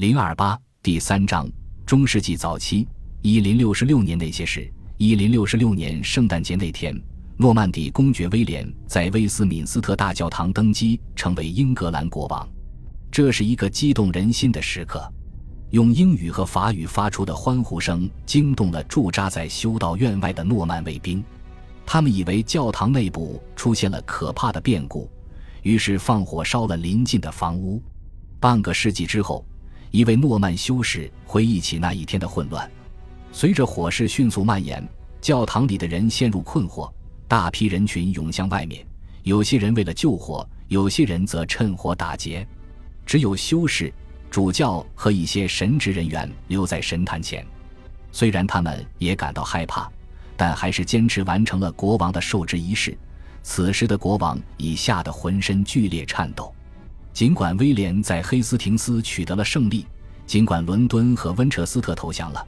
零二八第三章中世纪早期一零六六年那些事。一零六六年圣诞节那天，诺曼底公爵威廉在威斯敏斯特大教堂登基，成为英格兰国王。这是一个激动人心的时刻。用英语和法语发出的欢呼声惊动了驻扎在修道院外的诺曼卫兵，他们以为教堂内部出现了可怕的变故，于是放火烧了邻近的房屋。半个世纪之后，一位诺曼修士回忆起那一天的混乱。随着火势迅速蔓延，教堂里的人陷入困惑，大批人群涌向外面。有些人为了救火，有些人则趁火打劫，只有修士。主教和一些神职人员留在神坛前，虽然他们也感到害怕，但还是坚持完成了国王的受职仪式。此时的国王已吓得浑身剧烈颤抖。尽管威廉在黑斯廷斯取得了胜利，尽管伦敦和温彻斯特投降了，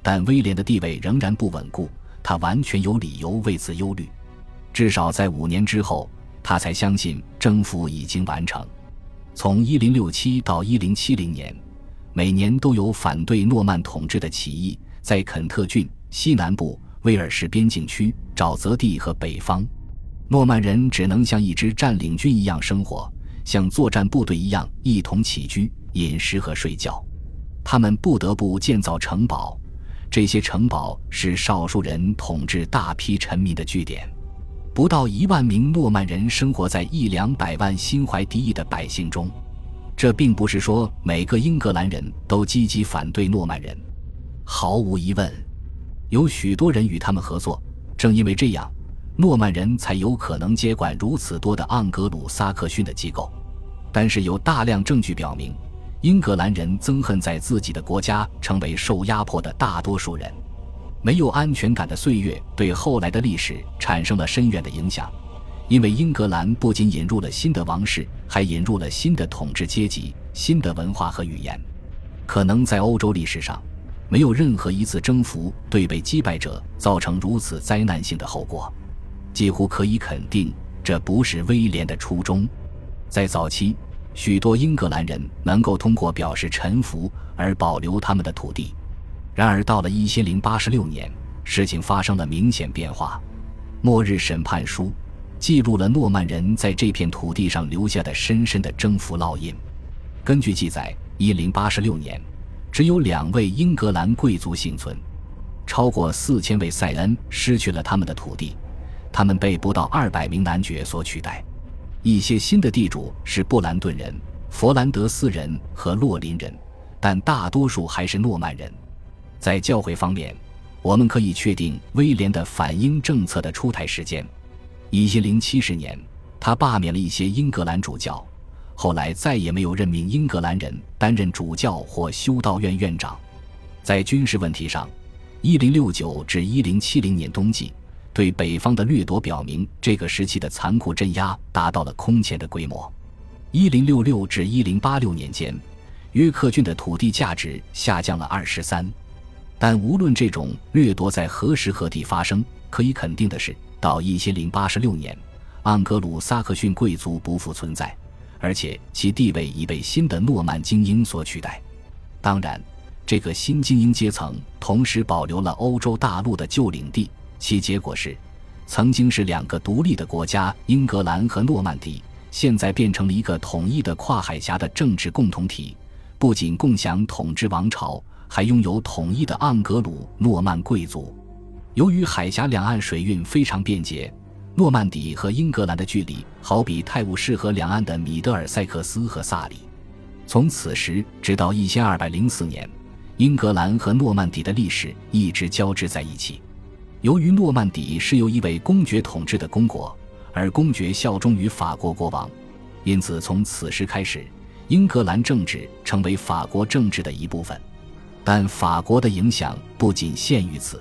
但威廉的地位仍然不稳固。他完全有理由为此忧虑。至少在五年之后，他才相信征服已经完成。从1067到1070年，每年都有反对诺曼统治的起义，在肯特郡西南部、威尔士边境区、沼泽地和北方，诺曼人只能像一支占领军一样生活，像作战部队一样一同起居、饮食和睡觉。他们不得不建造城堡，这些城堡是少数人统治大批臣民的据点。不到一万名诺曼人生活在一两百万心怀敌意的百姓中，这并不是说每个英格兰人都积极反对诺曼人。毫无疑问，有许多人与他们合作。正因为这样，诺曼人才有可能接管如此多的盎格鲁撒克逊的机构。但是有大量证据表明，英格兰人憎恨在自己的国家成为受压迫的大多数人。没有安全感的岁月对后来的历史产生了深远的影响，因为英格兰不仅引入了新的王室，还引入了新的统治阶级、新的文化和语言。可能在欧洲历史上，没有任何一次征服对被击败者造成如此灾难性的后果。几乎可以肯定，这不是威廉的初衷。在早期，许多英格兰人能够通过表示臣服而保留他们的土地。然而，到了一千零八十六年，事情发生了明显变化。末日审判书记录了诺曼人在这片土地上留下的深深的征服烙印。根据记载，一零八十六年，只有两位英格兰贵族幸存，超过四千位塞恩失去了他们的土地，他们被不到二百名男爵所取代。一些新的地主是布兰顿人、佛兰德斯人和洛林人，但大多数还是诺曼人。在教会方面，我们可以确定威廉的反英政策的出台时间：一零七十年，他罢免了一些英格兰主教，后来再也没有任命英格兰人担任主教或修道院院长。在军事问题上，一零六九至一零七零年冬季对北方的掠夺表明，这个时期的残酷镇压达到了空前的规模。一零六六至一零八六年间，约克郡的土地价值下降了二十三。但无论这种掠夺在何时何地发生，可以肯定的是，到一千零八十六年，盎格鲁撒克逊贵族不复存在，而且其地位已被新的诺曼精英所取代。当然，这个新精英阶层同时保留了欧洲大陆的旧领地，其结果是，曾经是两个独立的国家——英格兰和诺曼底，现在变成了一个统一的跨海峡的政治共同体，不仅共享统治王朝。还拥有统一的盎格鲁诺曼贵族。由于海峡两岸水运非常便捷，诺曼底和英格兰的距离好比泰晤士河两岸的米德尔塞克斯和萨里。从此时直到一千二百零四年，英格兰和诺曼底的历史一直交织在一起。由于诺曼底是由一位公爵统治的公国，而公爵效忠于法国国王，因此从此时开始，英格兰政治成为法国政治的一部分。但法国的影响不仅限于此。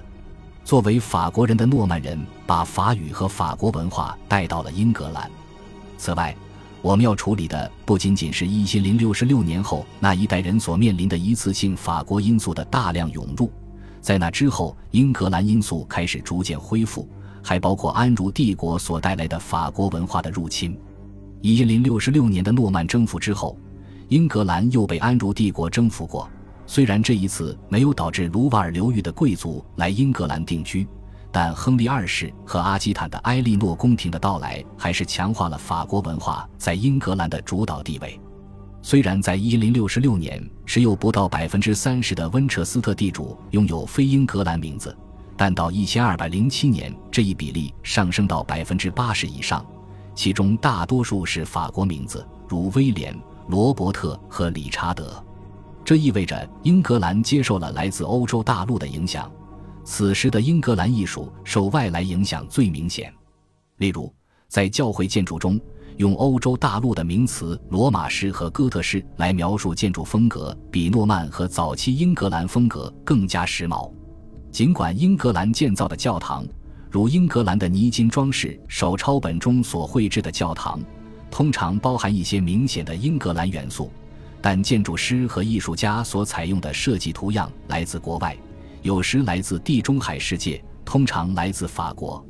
作为法国人的诺曼人把法语和法国文化带到了英格兰。此外，我们要处理的不仅仅是一千零六十六年后那一代人所面临的一次性法国因素的大量涌入，在那之后英格兰因素开始逐渐恢复，还包括安茹帝国所带来的法国文化的入侵。一千零六六年的诺曼征服之后。英格兰又被安茹帝国征服过。虽然这一次没有导致卢瓦尔流域的贵族来英格兰定居，但亨利二世和阿基坦的埃莉诺宫廷的到来，还是强化了法国文化在英格兰的主导地位。虽然在1066年，只有不到百分之三十的温彻斯特地主拥有非英格兰名字，但到1207年，这一比例上升到百分之八十以上，其中大多数是法国名字，如威廉、罗伯特和理查德。这意味着英格兰接受了来自欧洲大陆的影响。此时的英格兰艺术受外来影响最明显。例如，在教会建筑中，用欧洲大陆的名词“罗马式”和“哥特式”来描述建筑风格，比诺曼和早期英格兰风格更加时髦。尽管英格兰建造的教堂，如英格兰的泥金装饰手抄本中所绘制的教堂，通常包含一些明显的英格兰元素。但建筑师和艺术家所采用的设计图样来自国外，有时来自地中海世界，通常来自法国。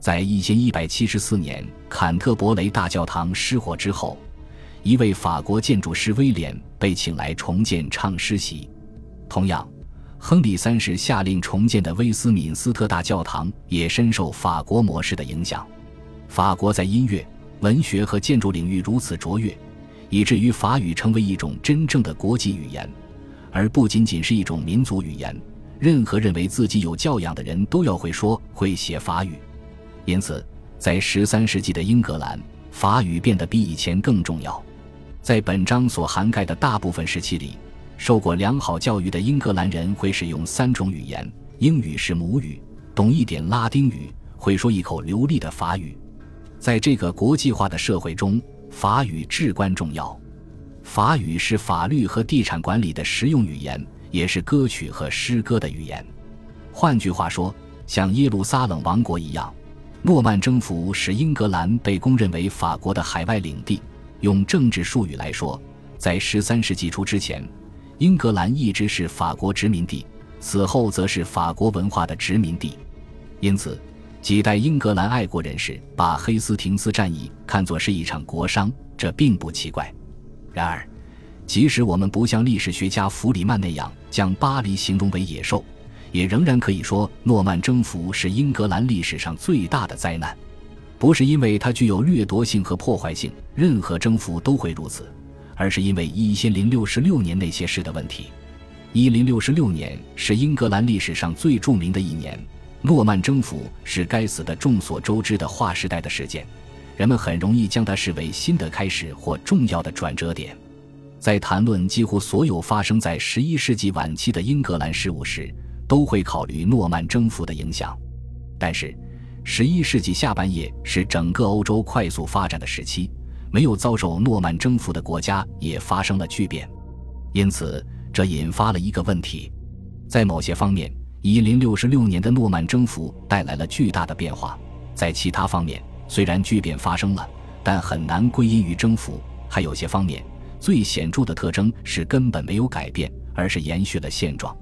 在一千一百七十四年坎特伯雷大教堂失火之后，一位法国建筑师威廉被请来重建唱诗席。同样，亨利三世下令重建的威斯敏斯特大教堂也深受法国模式的影响。法国在音乐、文学和建筑领域如此卓越。以至于法语成为一种真正的国际语言，而不仅仅是一种民族语言。任何认为自己有教养的人都要会说会写法语。因此，在十三世纪的英格兰，法语变得比以前更重要。在本章所涵盖的大部分时期里，受过良好教育的英格兰人会使用三种语言：英语是母语，懂一点拉丁语，会说一口流利的法语。在这个国际化的社会中。法语至关重要，法语是法律和地产管理的实用语言，也是歌曲和诗歌的语言。换句话说，像耶路撒冷王国一样，诺曼征服使英格兰被公认为法国的海外领地。用政治术语来说，在十三世纪初之前，英格兰一直是法国殖民地，此后则是法国文化的殖民地。因此。几代英格兰爱国人士把黑斯廷斯战役看作是一场国殇，这并不奇怪。然而，即使我们不像历史学家弗里曼那样将巴黎形容为野兽，也仍然可以说诺曼征服是英格兰历史上最大的灾难。不是因为它具有掠夺性和破坏性，任何征服都会如此，而是因为一千零六十六年那些事的问题。一零六十六年是英格兰历史上最著名的一年。诺曼征服是该死的众所周知的划时代的事件，人们很容易将它视为新的开始或重要的转折点。在谈论几乎所有发生在十一世纪晚期的英格兰事务时，都会考虑诺曼征服的影响。但是，十一世纪下半叶是整个欧洲快速发展的时期，没有遭受诺曼征服的国家也发生了巨变，因此这引发了一个问题：在某些方面。一零六六年的诺曼征服带来了巨大的变化，在其他方面虽然巨变发生了，但很难归因于征服。还有些方面，最显著的特征是根本没有改变，而是延续了现状。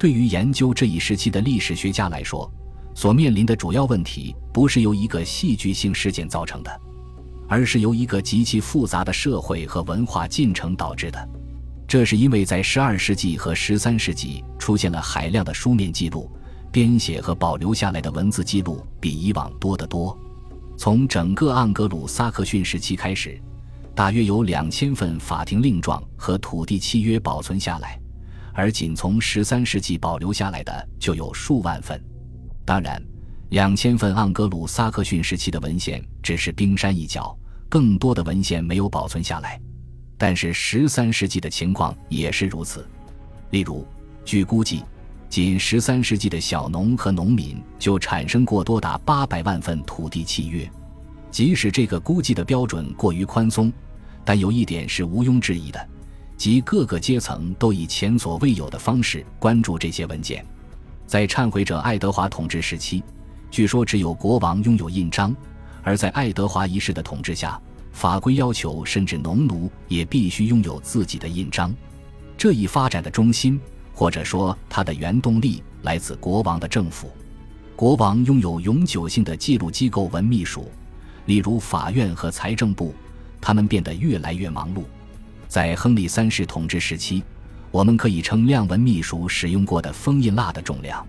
对于研究这一时期的历史学家来说，所面临的主要问题不是由一个戏剧性事件造成的，而是由一个极其复杂的社会和文化进程导致的。这是因为在十二世纪和十三世纪出现了海量的书面记录，编写和保留下来的文字记录比以往多得多。从整个盎格鲁撒克逊时期开始，大约有两千份法庭令状和土地契约保存下来，而仅从十三世纪保留下来的就有数万份。当然，两千份盎格鲁撒克逊时期的文献只是冰山一角，更多的文献没有保存下来。但是十三世纪的情况也是如此，例如，据估计，仅十三世纪的小农和农民就产生过多达八百万份土地契约。即使这个估计的标准过于宽松，但有一点是毋庸置疑的，及各个阶层都以前所未有的方式关注这些文件。在忏悔者爱德华统治时期，据说只有国王拥有印章，而在爱德华一世的统治下。法规要求，甚至农奴也必须拥有自己的印章。这一发展的中心，或者说它的原动力，来自国王的政府。国王拥有永久性的记录机构文秘书，例如法院和财政部，他们变得越来越忙碌。在亨利三世统治时期，我们可以称量文秘书使用过的封印蜡的重量。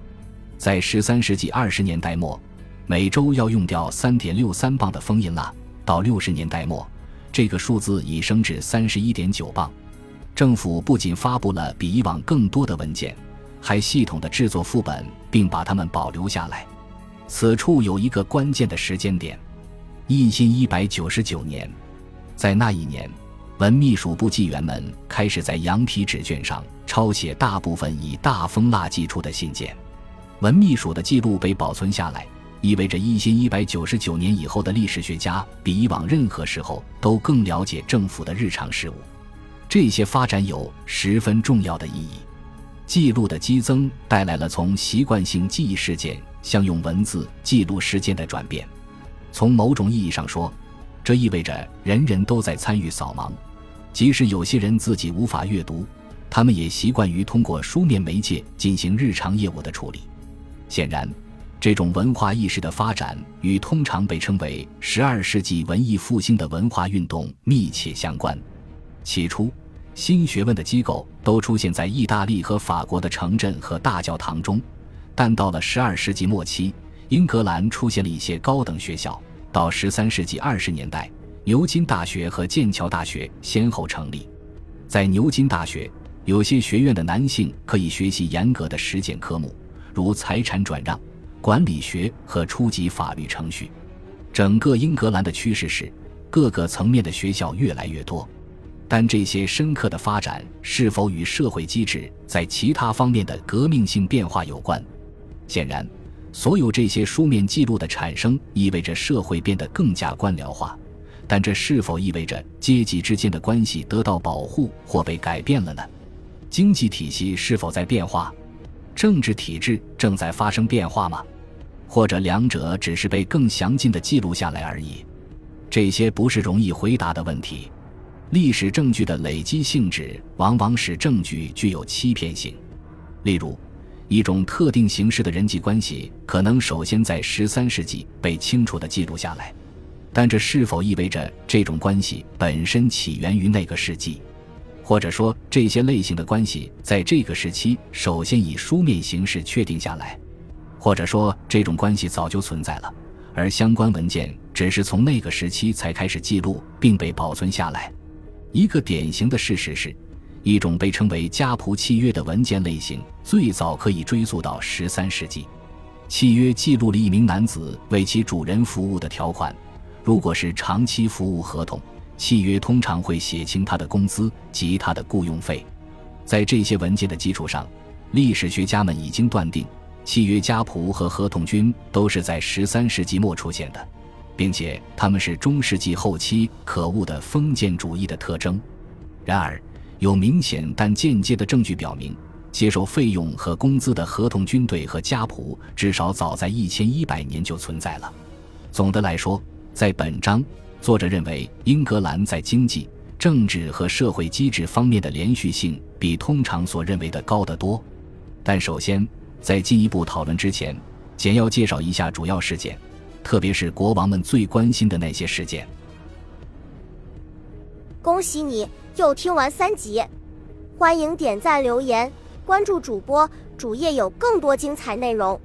在十三世纪二十年代末，每周要用掉三点六三磅的封印蜡；到六十年代末，这个数字已升至三十一点九磅。政府不仅发布了比以往更多的文件，还系统的制作副本，并把它们保留下来。此处有一个关键的时间点：义兴一百九十九年，在那一年。文秘书部纪员们开始在羊皮纸卷上抄写大部分以大风蜡寄出的信件。文秘书的记录被保存下来，意味着一千一百九十九年以后的历史学家比以往任何时候都更了解政府的日常事务。这些发展有十分重要的意义。记录的激增带来了从习惯性记忆事件向用文字记录事件的转变。从某种意义上说，这意味着人人都在参与扫盲。即使有些人自己无法阅读，他们也习惯于通过书面媒介进行日常业务的处理。显然，这种文化意识的发展与通常被称为十二世纪文艺复兴的文化运动密切相关。起初，新学问的机构都出现在意大利和法国的城镇和大教堂中，但到了十二世纪末期，英格兰出现了一些高等学校。到十三世纪二十年代。牛津大学和剑桥大学先后成立。在牛津大学，有些学院的男性可以学习严格的实践科目，如财产转让、管理学和初级法律程序。整个英格兰的趋势是，各个层面的学校越来越多。但这些深刻的发展是否与社会机制在其他方面的革命性变化有关？显然，所有这些书面记录的产生意味着社会变得更加官僚化。但这是否意味着阶级之间的关系得到保护或被改变了呢？经济体系是否在变化？政治体制正在发生变化吗？或者两者只是被更详尽的记录下来而已？这些不是容易回答的问题。历史证据的累积性质往往使证据具有欺骗性。例如，一种特定形式的人际关系可能首先在十三世纪被清楚地记录下来。但这是否意味着这种关系本身起源于那个世纪，或者说这些类型的关系在这个时期首先以书面形式确定下来，或者说这种关系早就存在了，而相关文件只是从那个时期才开始记录并被保存下来？一个典型的事实是，一种被称为家仆契约的文件类型最早可以追溯到十三世纪，契约记录了一名男子为其主人服务的条款。如果是长期服务合同，契约通常会写清他的工资及他的雇佣费。在这些文件的基础上，历史学家们已经断定，契约家仆和合同军都是在十三世纪末出现的，并且他们是中世纪后期可恶的封建主义的特征。然而，有明显但间接的证据表明，接受费用和工资的合同军队和家仆至少早在一千一百年就存在了。总的来说。在本章，作者认为英格兰在经济、政治和社会机制方面的连续性比通常所认为的高得多。但首先，在进一步讨论之前，简要介绍一下主要事件，特别是国王们最关心的那些事件。恭喜你又听完三集，欢迎点赞、留言、关注主播，主页有更多精彩内容。